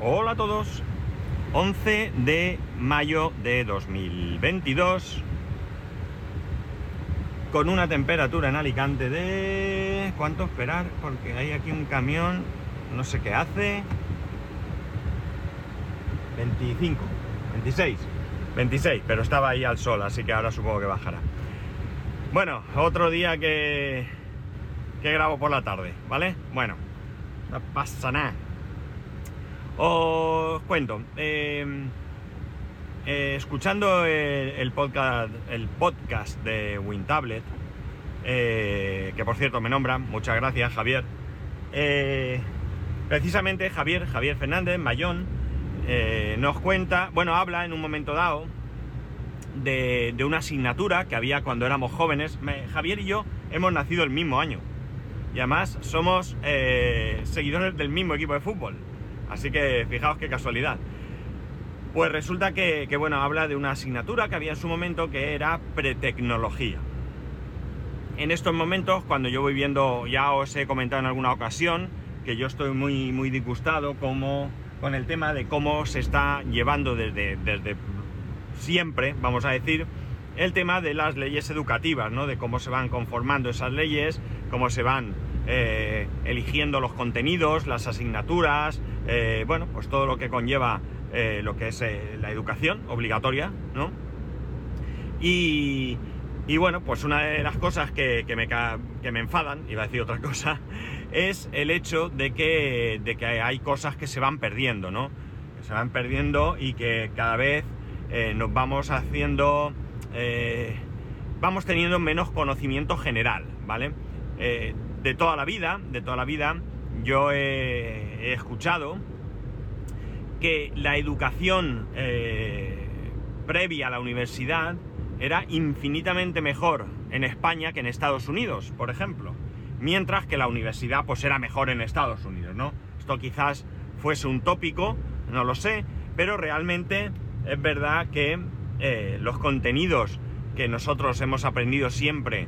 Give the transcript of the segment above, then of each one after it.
Hola a todos. 11 de mayo de 2022. Con una temperatura en Alicante de... ¿Cuánto esperar? Porque hay aquí un camión, no sé qué hace. 25, 26, 26, pero estaba ahí al sol, así que ahora supongo que bajará. Bueno, otro día que, que grabo por la tarde, ¿vale? Bueno, no pasa nada. Os cuento. eh, eh, escuchando el, podcast, el podcast de WinTablet, eh, que por cierto me nombran, muchas gracias Javier. eh, precisamente Javier, Javier Fernández, Mayón, eh, nos cuenta, bueno, habla en un momento dado de, de una asignatura que había cuando éramos jóvenes. Me- Javier y yo hemos nacido el mismo año. Y además somos seguidores del mismo equipo de fútbol. Así que fijaos qué casualidad. Pues resulta que, bueno, habla de una asignatura que había en su momento que era pretecnología. En estos momentos, cuando yo voy viendo, ya os he comentado en alguna ocasión, que yo estoy muy, muy disgustado como, con el tema de cómo se está llevando desde, desde siempre, vamos a decir, el tema de las leyes educativas, ¿no? De cómo se van conformando esas leyes, cómo se van eh, eligiendo los contenidos, las asignaturas, eh, bueno, pues todo lo que conlleva eh, lo que es la educación obligatoria, ¿no? Y, y bueno, pues una de las cosas que, me, que me enfadan, iba a decir otra cosa, es el hecho de que, de que hay cosas que se van perdiendo, ¿no? Que se van perdiendo y que cada vez nos vamos haciendo, vamos teniendo menos conocimiento general, ¿vale? De toda la vida, de toda la vida, yo he, escuchado que la educación eh, previa a la universidad era infinitamente mejor en España que en Estados Unidos, por ejemplo. Mientras que la universidad pues era mejor en Estados Unidos, ¿no? Esto quizás fuese un tópico, no lo sé, pero realmente es verdad que eh, los contenidos que nosotros hemos aprendido siempre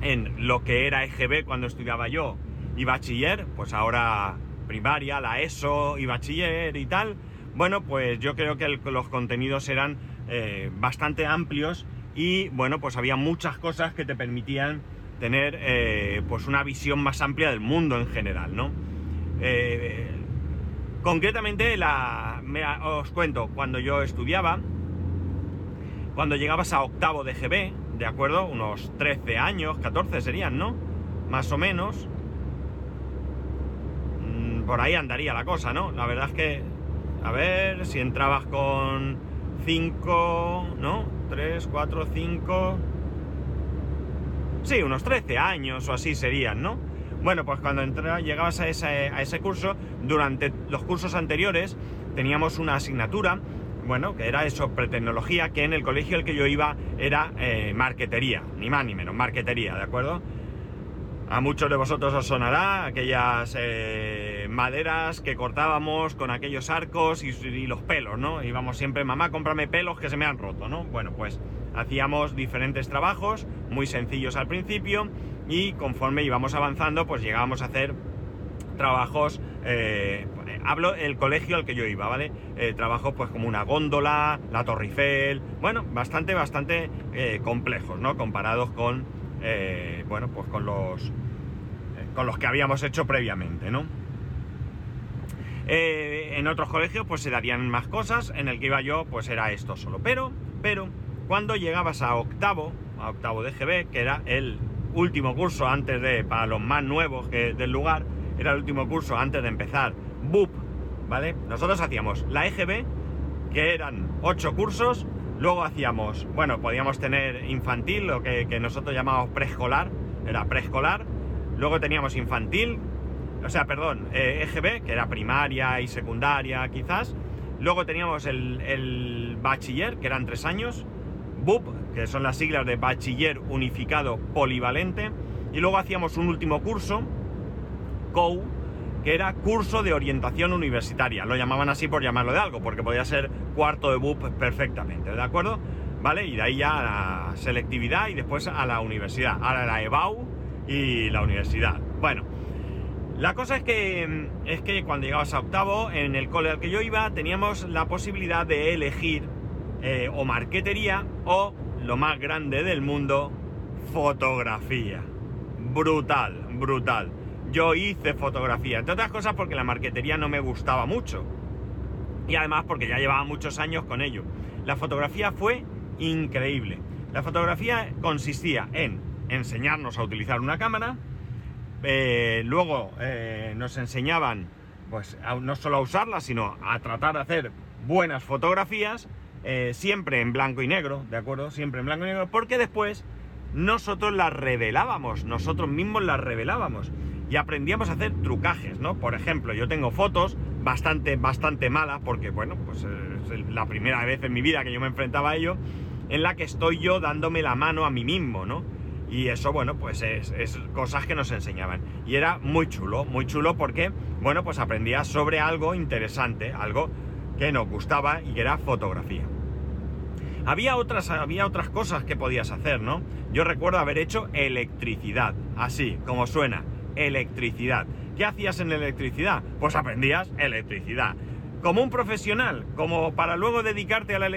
en lo que era EGB cuando estudiaba yo y bachiller, pues ahora primaria, la ESO y bachiller y tal, bueno, pues yo creo que los contenidos eran eh, bastante amplios y bueno, pues había muchas cosas que te permitían tener eh, pues una visión más amplia del mundo en general, ¿no? Eh, concretamente, la, me- os cuento, cuando yo estudiaba, cuando llegabas a octavo de GB, ¿de acuerdo? Unos 13 años, 14 serían, ¿no? Más o menos. Mm, Por ahí andaría la cosa, ¿no? La verdad es que, a ver, si entrabas con 5, ¿no? 3, 4, 5... Sí, unos 13 años o así serían, ¿no? Bueno, pues cuando llegabas a ese, a ese curso, durante los cursos anteriores teníamos una asignatura, bueno, que era eso, pretecnología, que en el colegio al que yo iba era eh, marquetería, ni más ni menos, marquetería, ¿de acuerdo? A muchos de vosotros os sonará aquellas eh, maderas que cortábamos con aquellos arcos y, y los pelos, ¿no? Íbamos siempre, mamá, cómprame pelos que se me han roto, ¿no? Bueno, pues hacíamos diferentes trabajos, muy sencillos al principio, y conforme íbamos avanzando, pues llegábamos a hacer trabajos, eh, hablo el colegio al que yo iba, ¿vale? Eh, trabajos pues como una góndola, la Torre Eiffel, bueno, bastante, bastante eh, complejos, ¿no? Comparados con, bueno, pues con los, con los que habíamos hecho previamente, ¿no? En otros colegios pues se darían más cosas, en el que iba yo pues era esto solo, pero, pero, cuando llegabas a octavo, a octavo de GB, que era el último curso antes de, para los más nuevos del lugar, era el último curso antes de empezar. BUP, ¿vale? Nosotros hacíamos la EGB, que eran ocho cursos, luego hacíamos, bueno, podíamos tener infantil, lo que, nosotros llamamos preescolar, era preescolar, luego teníamos infantil, o sea, perdón, eh, EGB, que era primaria y secundaria quizás, luego teníamos el, el bachiller, que eran tres años, BUP, que son las siglas de Bachiller Unificado Polivalente, y luego hacíamos un último curso, Que era curso de orientación universitaria. Lo llamaban así por llamarlo de algo, porque podía ser cuarto de BUP perfectamente, ¿de acuerdo? ¿Vale? Y de ahí ya a la selectividad y después a la universidad. Ahora la EBAU y la universidad. Bueno, La cosa es que, es que cuando llegabas a octavo, en el cole al que yo iba, teníamos la posibilidad de elegir eh, o marquetería o, lo más grande del mundo, fotografía. Brutal, brutal. Yo hice fotografía, entre otras cosas porque la marquetería no me gustaba mucho. Y además porque ya llevaba muchos años con ello. La fotografía fue increíble. La fotografía consistía en enseñarnos a utilizar una cámara, eh, luego eh, nos enseñaban pues no solo a usarla, sino a tratar de hacer buenas fotografías, eh, siempre en blanco y negro, ¿de acuerdo? Siempre en blanco y negro, porque después nosotros las revelábamos, nosotros mismos las revelábamos y aprendíamos a hacer trucajes, ¿no? Por ejemplo, yo tengo fotos bastante, bastante malas, porque bueno, pues es la primera vez en mi vida que yo me enfrentaba a ello, en la que estoy yo dándome la mano a mí mismo, ¿no? Y eso, bueno, pues es, cosas que nos enseñaban. Y era muy chulo, muy chulo porque, bueno, pues aprendía sobre algo interesante, algo que nos gustaba y que era fotografía. Había otras, había otras cosas que podías hacer, ¿no? Yo recuerdo haber hecho electricidad, así como suena, electricidad. ¿Qué hacías en electricidad? Pues aprendías electricidad. ¿Como un profesional? ¿Como para luego dedicarte a, la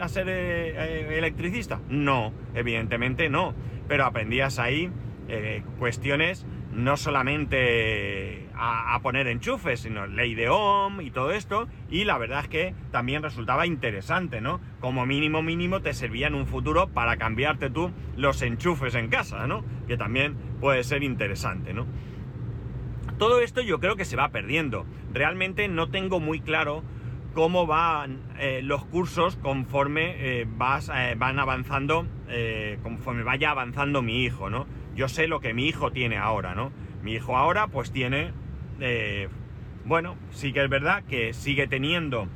a ser eh, eh, electricista? No, evidentemente no pero aprendías ahí eh, cuestiones no solamente a, poner enchufes, sino ley de Ohm y todo esto, y la verdad es que también resultaba interesante, ¿no? Como mínimo mínimo te servía en un futuro para cambiarte tú los enchufes en casa, ¿no? Que también puede ser interesante, ¿no? Todo esto yo creo que se va perdiendo. Realmente no tengo muy claro cómo van eh, los cursos conforme eh, vas, eh, van avanzando, conforme vaya avanzando mi hijo, ¿no? Yo sé lo que mi hijo tiene ahora, ¿no? Mi hijo ahora pues tiene, bueno, sí que es verdad que sigue teniendo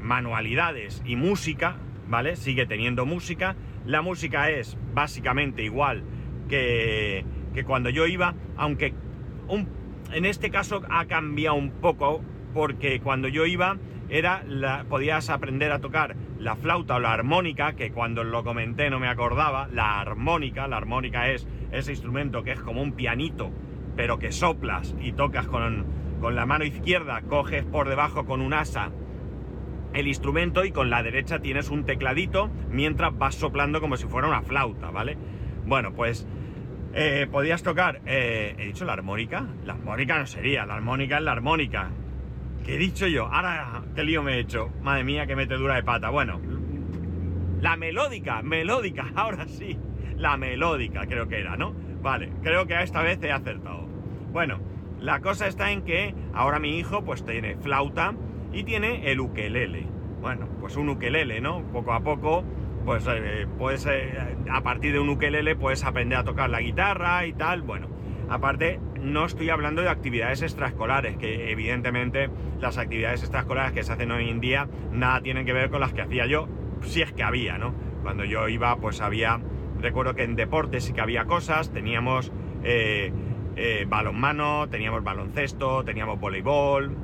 manualidades y música, ¿vale? Sigue teniendo música. La música es básicamente igual que, que cuando yo iba, aunque un, en este caso ha cambiado un poco porque cuando yo iba era la, podías aprender a tocar la flauta o la armónica, que cuando lo comenté no me acordaba, la armónica, la armónica es ese instrumento que es como un pianito, pero que soplas y tocas con, con la mano izquierda, coges por debajo con un asa el instrumento y con la derecha tienes un tecladito mientras vas soplando como si fuera una flauta, ¿vale? Bueno, pues eh, podías tocar, eh, he dicho la armónica, la armónica no sería, la armónica es la armónica, ¿Qué he dicho yo? Ahora, qué lío me he hecho. Madre mía, que mete dura de pata. Bueno, la melódica, melódica, ahora sí. La melódica creo que era, ¿no? Vale, creo que esta vez he acertado. Bueno, la cosa está en que ahora mi hijo pues tiene flauta y tiene el ukelele. Bueno, pues un ukelele, ¿no? Poco a poco, pues eh, puedes, eh, a partir de un ukelele puedes aprender a tocar la guitarra y tal. Bueno, Aparte, no estoy hablando de actividades extraescolares, que evidentemente las actividades extraescolares que se hacen hoy en día nada tienen que ver con las que hacía yo, si es que había, ¿no? Cuando yo iba, pues había, recuerdo que en deportes sí que había cosas, teníamos eh, balonmano, teníamos baloncesto, teníamos voleibol,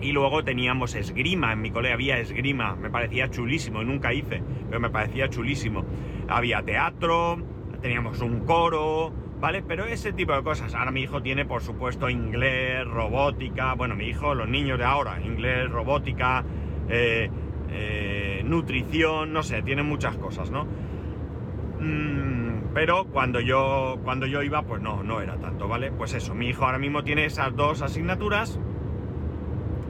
y luego teníamos esgrima, en mi cole había esgrima, me parecía chulísimo, nunca hice, pero me parecía chulísimo. Había teatro, teníamos un coro, ¿vale? Pero ese tipo de cosas. Ahora mi hijo tiene, por supuesto, inglés, robótica, bueno, mi hijo, los niños de ahora, inglés, robótica, eh, eh, nutrición, no sé, tienen muchas cosas, ¿no? Mm, pero cuando yo, cuando yo iba, pues no, no era tanto, ¿vale? Pues eso, mi hijo ahora mismo tiene esas dos asignaturas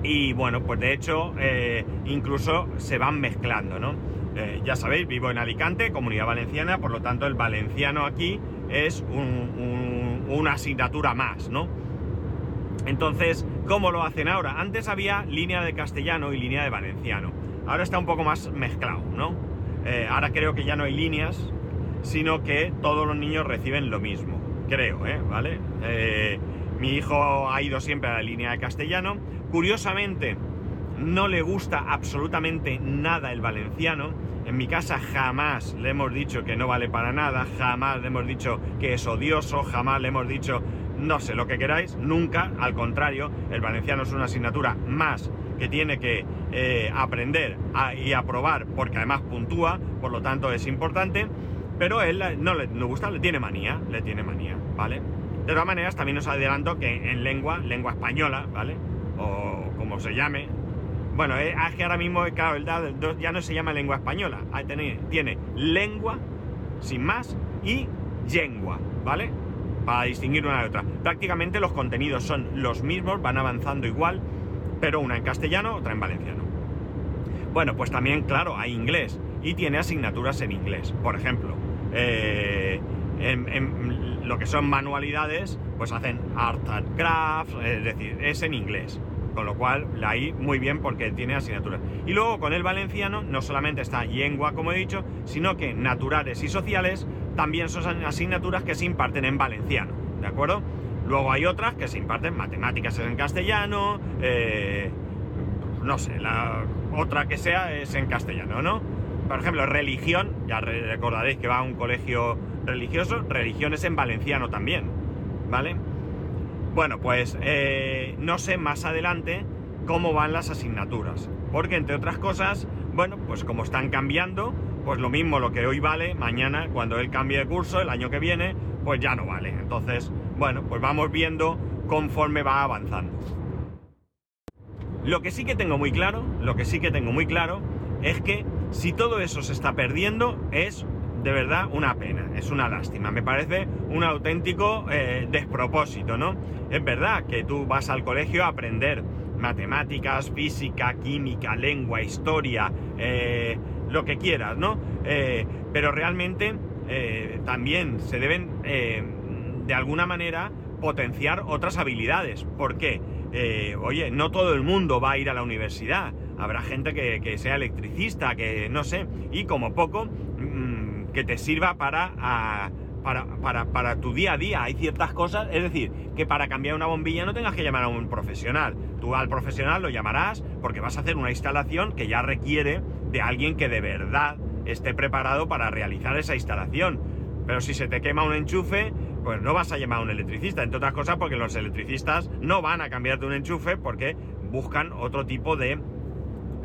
y bueno, pues de hecho, eh, incluso se van mezclando, ¿no? ya sabéis, vivo en Alicante, comunidad valenciana, por lo tanto el valenciano aquí es una asignatura más, ¿no? Entonces, ¿cómo lo hacen ahora? Antes había línea de castellano y línea de valenciano. Ahora está un poco más mezclado, ¿no? Eh, ahora creo que ya no hay líneas, sino que todos los niños reciben lo mismo. Creo, ¿eh? ¿Vale? Eh, mi hijo ha ido siempre a la línea de castellano. Curiosamente, no le gusta absolutamente nada el valenciano en mi casa jamás le hemos dicho que no vale para nada, jamás le hemos dicho que es odioso, jamás le hemos dicho no sé lo que queráis, nunca, al contrario, el valenciano es una asignatura más que tiene que eh, aprender y aprobar porque además puntúa, por lo tanto es importante, pero él no le, gusta, le tiene manía, le tiene manía, ¿vale? De todas maneras, también os adelanto que en lengua, lengua española, ¿vale? O como se llame. Bueno, eh, es que ahora mismo, claro, el ya no se llama lengua española. Tiene, lengua, sin más, y lengua, ¿vale? Para distinguir una de otra. Prácticamente los contenidos son los mismos, van avanzando igual, pero una en castellano, otra en valenciano. Bueno, pues también, claro, hay inglés y tiene asignaturas en inglés. Por ejemplo, eh, lo que son manualidades, pues hacen art and craft, es decir, es en inglés. Con lo cual, ahí muy bien porque tiene asignaturas. Y luego con el valenciano no solamente está lengua, como he dicho, sino que naturales y sociales también son asignaturas que se imparten en valenciano, ¿de acuerdo? Luego hay otras que se imparten matemáticas en castellano, eh, no sé, la otra que sea es en castellano, ¿no? Por ejemplo, religión, ya recordaréis que va a un colegio religioso, religión es en valenciano también, ¿vale? Bueno, pues eh, no sé más adelante cómo van las asignaturas, porque entre otras cosas, bueno, pues como están cambiando, pues lo mismo lo que hoy vale, mañana cuando él cambie de curso, el año que viene, pues ya no vale. Entonces, bueno, pues vamos viendo conforme va avanzando. Lo que sí que tengo muy claro, lo que sí que tengo muy claro es que si todo eso se está perdiendo es de verdad una pena, es una lástima, me parece un auténtico eh, despropósito, ¿no? Es verdad que tú vas al colegio a aprender matemáticas, física, química, lengua, historia, eh, lo que quieras, ¿no? Eh, pero realmente también se deben, de alguna manera, potenciar otras habilidades. ¿Por qué? oye, no todo el mundo va a ir a la universidad habrá gente que, sea electricista, que no sé, y como poco que te sirva para, para, para, tu día a día. Hay ciertas cosas, es decir, que para cambiar una bombilla no tengas que llamar a un profesional. Tú al profesional lo llamarás porque vas a hacer una instalación que ya requiere de alguien que de verdad esté preparado para realizar esa instalación. Pero si se te quema un enchufe, pues no vas a llamar a un electricista, entre otras cosas porque los electricistas no van a cambiarte un enchufe porque buscan otro tipo de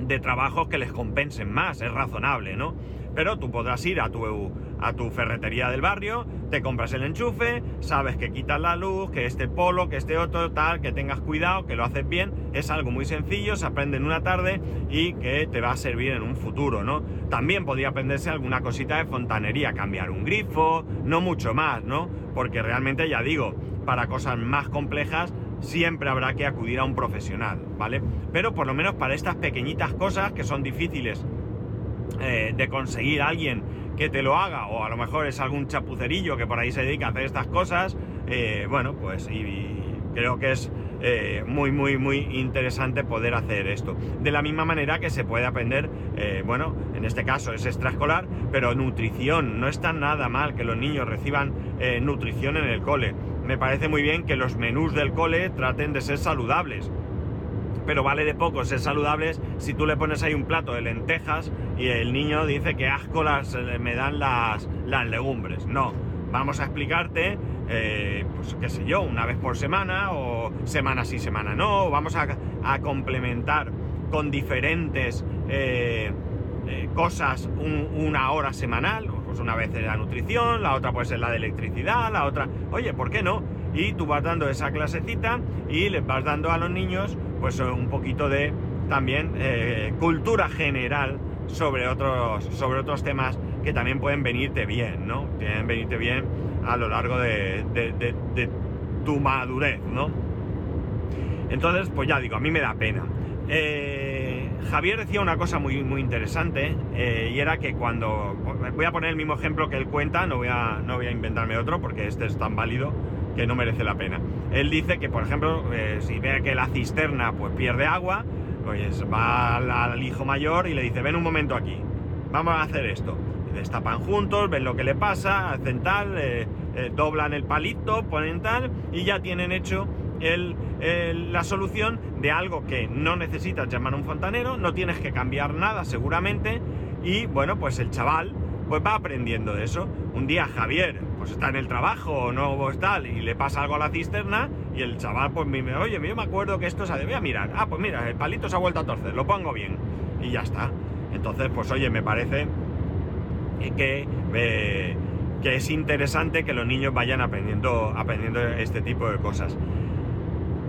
de trabajos que les compensen más, es razonable, ¿no? Pero tú podrás ir a tu, a tu ferretería del barrio, te compras el enchufe, sabes que quitas la luz, que este polo, que este otro, tal, que tengas cuidado, que lo haces bien, es algo muy sencillo, se aprende en una tarde y que te va a servir en un futuro, ¿no? También podría aprenderse alguna cosita de fontanería, cambiar un grifo, no mucho más, ¿no? Porque realmente ya digo, para cosas más complejas siempre habrá que acudir a un profesional, ¿vale? Pero por lo menos para estas pequeñitas cosas que son difíciles eh, de conseguir alguien que te lo haga, o a lo mejor es algún chapucerillo que por ahí se dedica a hacer estas cosas, eh, bueno, pues creo que es eh, muy, muy, muy interesante poder hacer esto. De la misma manera que se puede aprender, bueno, en este caso es extraescolar, pero nutrición. No está nada mal que los niños reciban nutrición en el cole me parece muy bien que los menús del cole traten de ser saludables. Pero vale de poco ser saludables si tú le pones ahí un plato de lentejas y el niño dice que asco las, eh, me dan las, las legumbres. No, vamos a explicarte, eh, pues qué sé yo, una vez por semana o semana sí, semana no. Vamos a, complementar con diferentes eh, cosas una hora semanal pues una vez es la nutrición, la otra puede ser la de electricidad, la otra, oye, ¿por qué no? Y tú vas dando esa clasecita y les vas dando a los niños pues un poquito de también eh, cultura general sobre otros, sobre otros temas que también pueden venirte bien, ¿no? Pueden venirte bien a lo largo de, de tu madurez, ¿no? Entonces, pues ya digo, a mí me da pena. Eh, Javier decía una cosa muy, muy interesante eh, y era que cuando... Voy a poner el mismo ejemplo que él cuenta, no voy, a, no voy a inventarme otro porque este es tan válido que no merece la pena. Él dice que, por ejemplo, eh, si ve que la cisterna pues pierde agua, pues va al, hijo mayor y le dice, ven un momento aquí, vamos a hacer esto. destapan juntos, ven lo que le pasa, hacen tal, doblan el palito, ponen tal y ya tienen hecho la solución de algo que no necesitas llamar a un fontanero, no tienes que cambiar nada seguramente y bueno, pues el chaval pues va aprendiendo de eso. Un día Javier pues está en el trabajo o no está y le pasa algo a la cisterna y el chaval pues me oye, yo me acuerdo que esto se debe a mirar. Ah, pues mira, el palito se ha vuelto a torcer, lo pongo bien y ya está. Entonces, pues oye, me parece que... Eh, que es interesante que los niños vayan aprendiendo, aprendiendo este tipo de cosas.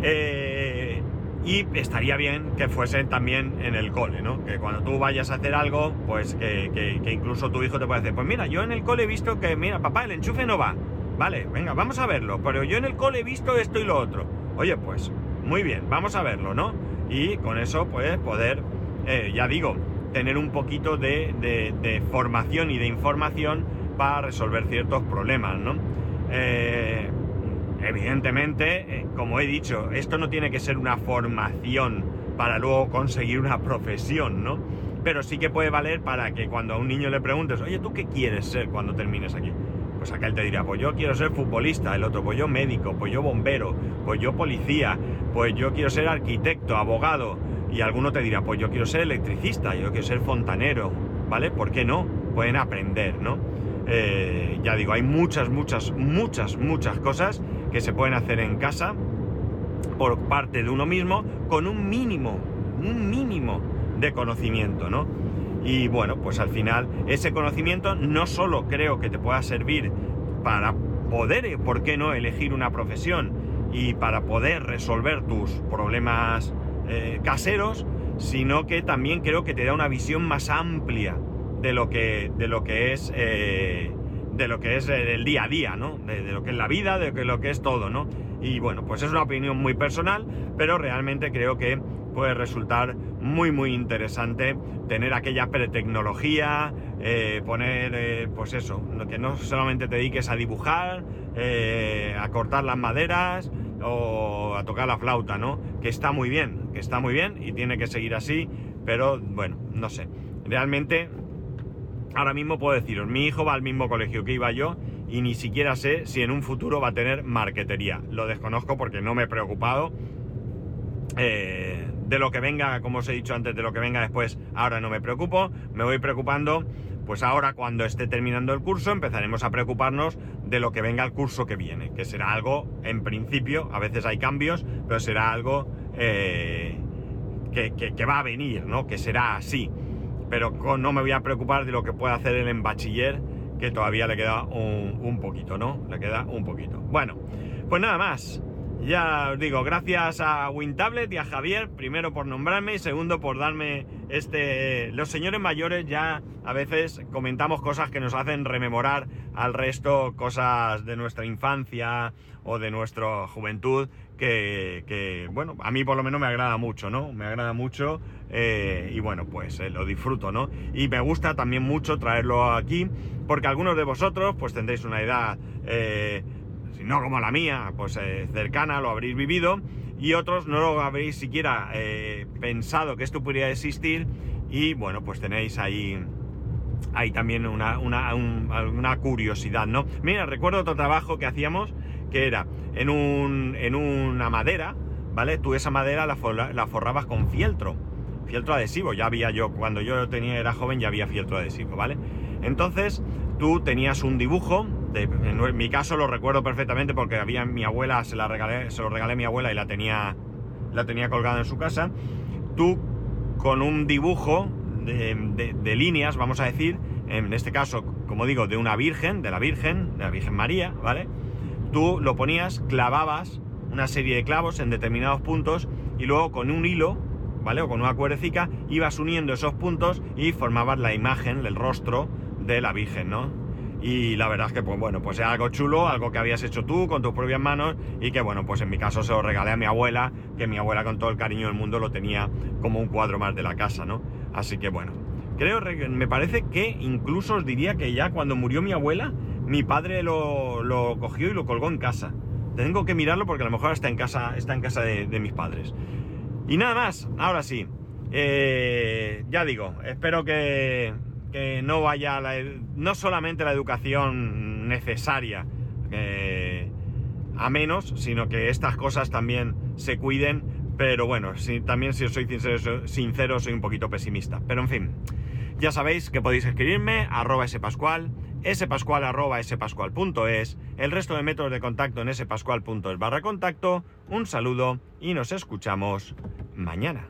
Eh, y estaría bien que fuesen también en el cole, ¿no? Que cuando tú vayas a hacer algo, pues que, incluso tu hijo te pueda decir, pues mira, yo en el cole he visto que, mira, papá, el enchufe no va. Vale, venga, vamos a verlo, pero yo en el cole he visto esto y lo otro. Oye, pues, muy bien, vamos a verlo, ¿no? Y con eso, pues, poder, eh, ya digo, tener un poquito de, formación y de información para resolver ciertos problemas, ¿no? Eh, evidentemente, eh, como he dicho, esto no tiene que ser una formación para luego conseguir una profesión, ¿no? Pero sí que puede valer para que cuando a un niño le preguntes, oye, ¿tú qué quieres ser cuando termines aquí? Pues acá él te dirá, pues yo quiero ser futbolista, el otro, pues yo médico, pues yo bombero, pues yo policía, pues yo quiero ser arquitecto, abogado, y alguno te dirá, pues yo quiero ser electricista, yo quiero ser fontanero, ¿vale? ¿Por qué no? Pueden aprender, ¿no? Eh, ya digo, hay muchas, muchas, muchas, muchas cosas que se pueden hacer en casa por parte de uno mismo con un mínimo, un mínimo de conocimiento, ¿no? Y bueno, pues al final ese conocimiento no solo creo que te pueda servir para poder, ¿por qué no?, elegir una profesión y para poder resolver tus problemas eh, caseros, sino que también creo que te da una visión más amplia de lo que, de lo que es eh, de lo que es el día a día, ¿no? De, lo que es la vida, de lo que es todo, ¿no? Y bueno, pues es una opinión muy personal, pero realmente creo que puede resultar muy muy interesante tener aquella pretecnología, eh, poner, eh, pues eso, que no solamente te dediques a dibujar, a cortar las maderas o a tocar la flauta, ¿no? Que está muy bien, que está muy bien y tiene que seguir así, pero bueno, no sé. Realmente ahora mismo puedo deciros, mi hijo va al mismo colegio que iba yo y ni siquiera sé si en un futuro va a tener marquetería. Lo desconozco porque no me he preocupado. Eh, de lo que venga, como os he dicho antes, de lo que venga después, ahora no me preocupo. Me voy preocupando, pues ahora cuando esté terminando el curso empezaremos a preocuparnos de lo que venga el curso que viene, que será algo, en principio, a veces hay cambios, pero será algo eh, que, va a venir, ¿no? Que será así pero no me voy a preocupar de lo que puede hacer él en bachiller, que todavía le queda un, poquito, ¿no? Le queda un poquito. Bueno, pues nada más. Ya os digo, gracias a WinTablet y a Javier, primero por nombrarme y segundo por darme este... Los señores mayores ya a veces comentamos cosas que nos hacen rememorar al resto cosas de nuestra infancia o de nuestra juventud que, bueno, a mí por lo menos me agrada mucho, ¿no? Me agrada mucho eh, y bueno, pues eh, lo disfruto, ¿no? Y me gusta también mucho traerlo aquí porque algunos de vosotros pues tendréis una edad, eh, no como la mía, pues cercana, lo habréis vivido y otros no lo habréis siquiera pensado que esto pudiera existir y bueno, pues tenéis ahí hay también una, una, una, curiosidad, ¿no? Mira, recuerdo otro trabajo que hacíamos que era en, un, en una madera, ¿vale? Tú esa madera la, la, forrabas con fieltro, fieltro adhesivo. Ya había yo, cuando yo tenía, era joven, ya había fieltro adhesivo, ¿vale? Entonces tú tenías un dibujo, en mi caso lo recuerdo perfectamente porque había mi abuela, se, lo regalé a mi abuela y la tenía, la tenía colgada en su casa. Tú con un dibujo de, líneas, vamos a decir, en este caso, como digo, de una virgen, de la Virgen, de la Virgen María, ¿vale? tú lo ponías, clavabas una serie de clavos en determinados puntos y luego con un hilo, ¿vale? O con una cuerdecica, ibas uniendo esos puntos y formabas la imagen, el rostro de la Virgen, ¿no? Y la verdad es que, pues bueno, pues era algo chulo, algo que habías hecho tú con tus propias manos y que, bueno, pues en mi caso se lo regalé a mi abuela, que mi abuela con todo el cariño del mundo lo tenía como un cuadro más de la casa, ¿no? Así que, bueno, creo, me parece que incluso os diría que ya cuando murió mi abuela, mi padre lo, cogió y lo colgó en casa. Tengo que mirarlo porque a lo mejor está en casa, está en casa de, mis padres. Y nada más, ahora sí. Eh, ya digo, espero que, no vaya no solamente la educación necesaria a menos, sino que estas cosas también se cuiden. Pero bueno, también si os soy sincero, soy un poquito pesimista. Pero en fin, ya sabéis que podéis escribirme arroba spascual spascual arroba spascual.es, el resto de métodos de contacto en spascual.es barra contacto. Un saludo y nos escuchamos mañana.